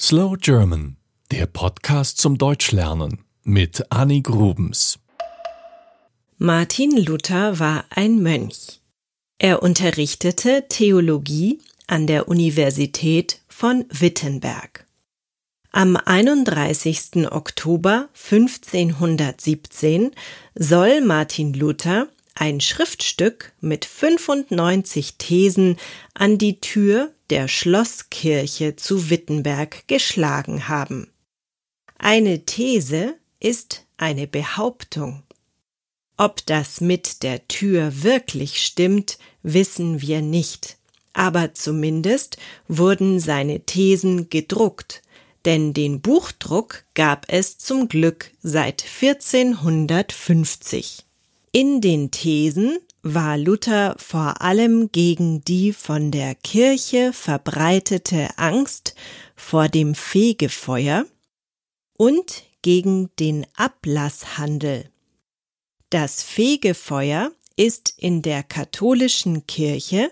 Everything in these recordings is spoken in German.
Slow German, der Podcast zum Deutschlernen mit Annie Grubens. Martin Luther war ein Mönch. Er unterrichtete Theologie an der Universität von Wittenberg. Am 31. Oktober 1517 soll Martin Luther ein Schriftstück mit 95 Thesen an die Tür der Schlosskirche zu Wittenberg geschlagen haben. Eine These ist eine Behauptung. Ob das mit der Tür wirklich stimmt, wissen wir nicht, aber zumindest wurden seine Thesen gedruckt, denn den Buchdruck gab es zum Glück seit 1450. In den Thesen war Luther vor allem gegen die von der Kirche verbreitete Angst vor dem Fegefeuer und gegen den Ablasshandel. Das Fegefeuer ist in der katholischen Kirche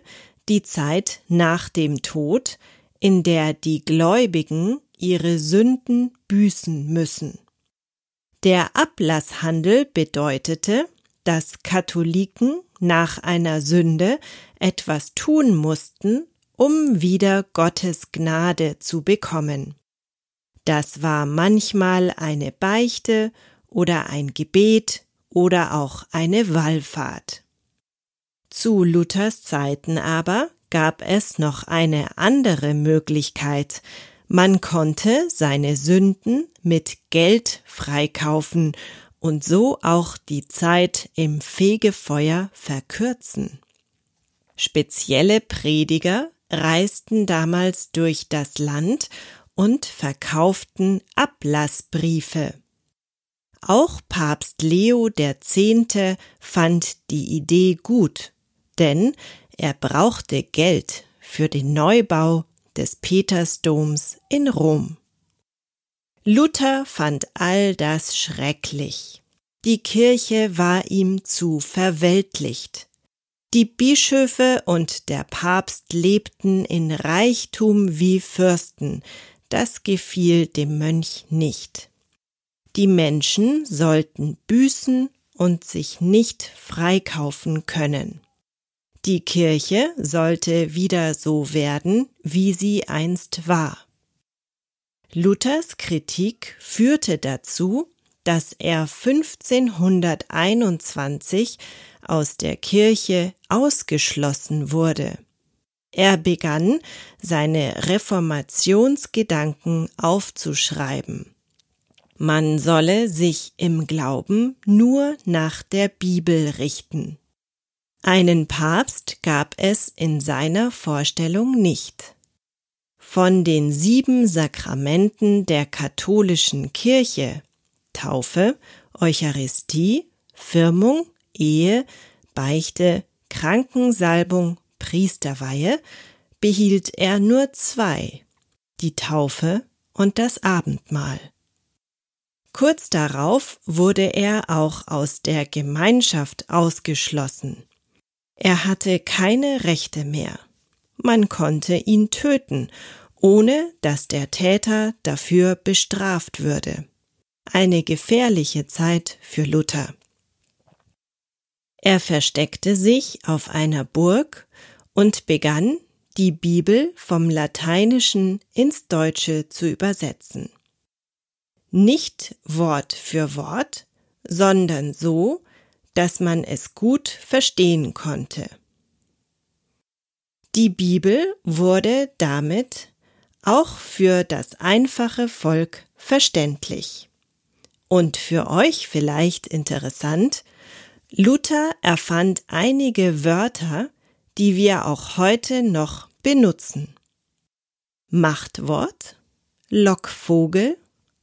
die Zeit nach dem Tod, in der die Gläubigen ihre Sünden büßen müssen. Der Ablasshandel bedeutete, dass Katholiken nach einer Sünde etwas tun mussten, um wieder Gottes Gnade zu bekommen. Das war manchmal eine Beichte oder ein Gebet oder auch eine Wallfahrt. Zu Luthers Zeiten aber gab es noch eine andere Möglichkeit. Man konnte seine Sünden mit Geld freikaufen und so auch die Zeit im Fegefeuer verkürzen. Spezielle Prediger reisten damals durch das Land und verkauften Ablassbriefe. Auch Papst Leo X. fand die Idee gut, denn er brauchte Geld für den Neubau des Petersdoms in Rom. Luther fand all das schrecklich. Die Kirche war ihm zu verweltlicht. Die Bischöfe und der Papst lebten in Reichtum wie Fürsten, das gefiel dem Mönch nicht. Die Menschen sollten büßen und sich nicht freikaufen können. Die Kirche sollte wieder so werden, wie sie einst war. Luthers Kritik führte dazu, dass er 1521 aus der Kirche ausgeschlossen wurde. Er begann, seine Reformationsgedanken aufzuschreiben. Man solle sich im Glauben nur nach der Bibel richten. Einen Papst gab es in seiner Vorstellung nicht. Von den sieben Sakramenten der katholischen Kirche Taufe, Eucharistie, Firmung, Ehe, Beichte, Krankensalbung, Priesterweihe behielt er nur zwei, die Taufe und das Abendmahl. Kurz darauf wurde er auch aus der Gemeinschaft ausgeschlossen. Er hatte keine Rechte mehr. Man konnte ihn töten ohne dass der Täter dafür bestraft würde. Eine gefährliche Zeit für Luther. Er versteckte sich auf einer Burg und begann, die Bibel vom Lateinischen ins Deutsche zu übersetzen. Nicht Wort für Wort, sondern so, dass man es gut verstehen konnte. Die Bibel wurde damit auch für das einfache Volk verständlich. Und für euch vielleicht interessant, Luther erfand einige Wörter, die wir auch heute noch benutzen. Machtwort, Lockvogel,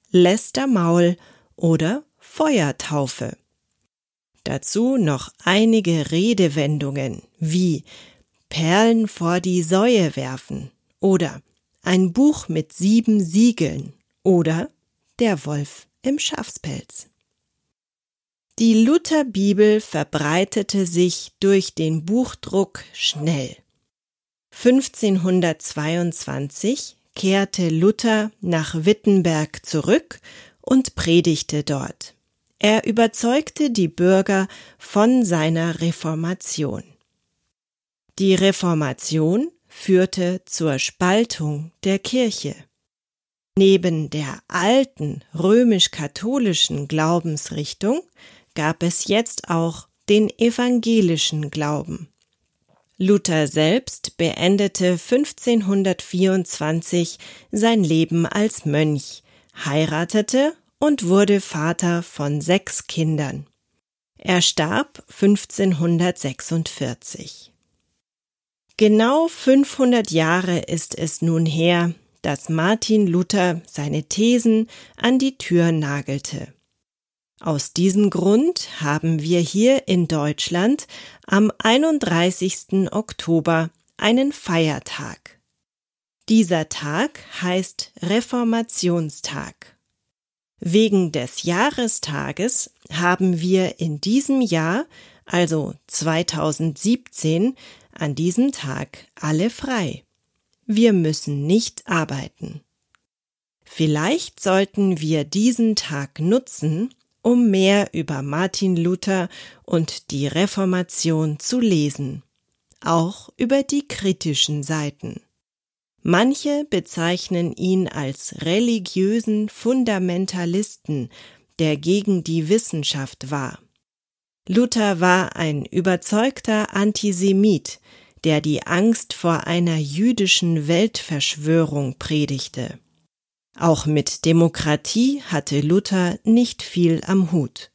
Lästermaul oder Feuertaufe. Dazu noch einige Redewendungen wie Perlen vor die Säue werfen oder ein Buch mit sieben Siegeln oder Der Wolf im Schafspelz. Die Lutherbibel verbreitete sich durch den Buchdruck schnell. 1522 kehrte Luther nach Wittenberg zurück und predigte dort. Er überzeugte die Bürger von seiner Reformation. Die Reformation führte zur Spaltung der Kirche. Neben der alten römisch-katholischen Glaubensrichtung gab es jetzt auch den evangelischen Glauben. Luther selbst beendete 1524 sein Leben als Mönch, heiratete und wurde Vater von sechs Kindern. Er starb 1546. Genau 500 Jahre ist es nun her, dass Martin Luther seine Thesen an die Tür nagelte. Aus diesem Grund haben wir hier in Deutschland am 31. Oktober einen Feiertag. Dieser Tag heißt Reformationstag. Wegen des Jahrestages haben wir in diesem Jahr, also 2017, an diesem Tag alle frei. Wir müssen nicht arbeiten. Vielleicht sollten wir diesen Tag nutzen, um mehr über Martin Luther und die Reformation zu lesen, auch über die kritischen Seiten. Manche bezeichnen ihn als religiösen Fundamentalisten, der gegen die Wissenschaft war. Luther war ein überzeugter Antisemit, der die Angst vor einer jüdischen Weltverschwörung predigte. Auch mit Demokratie hatte Luther nicht viel am Hut.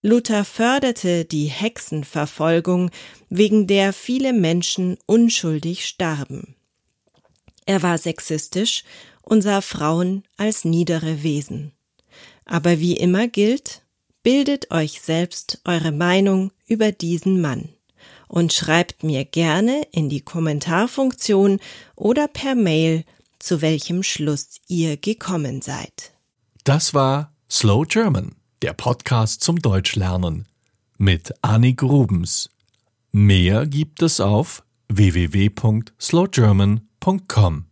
Luther förderte die Hexenverfolgung, wegen der viele Menschen unschuldig starben. Er war sexistisch und sah Frauen als niedere Wesen. Aber wie immer gilt, bildet euch selbst eure Meinung über diesen Mann und schreibt mir gerne in die Kommentarfunktion oder per Mail, zu welchem Schluss ihr gekommen seid. Das war Slow German, der Podcast zum Deutschlernen mit Annie Grubens. Mehr gibt es auf www.slowgerman.com.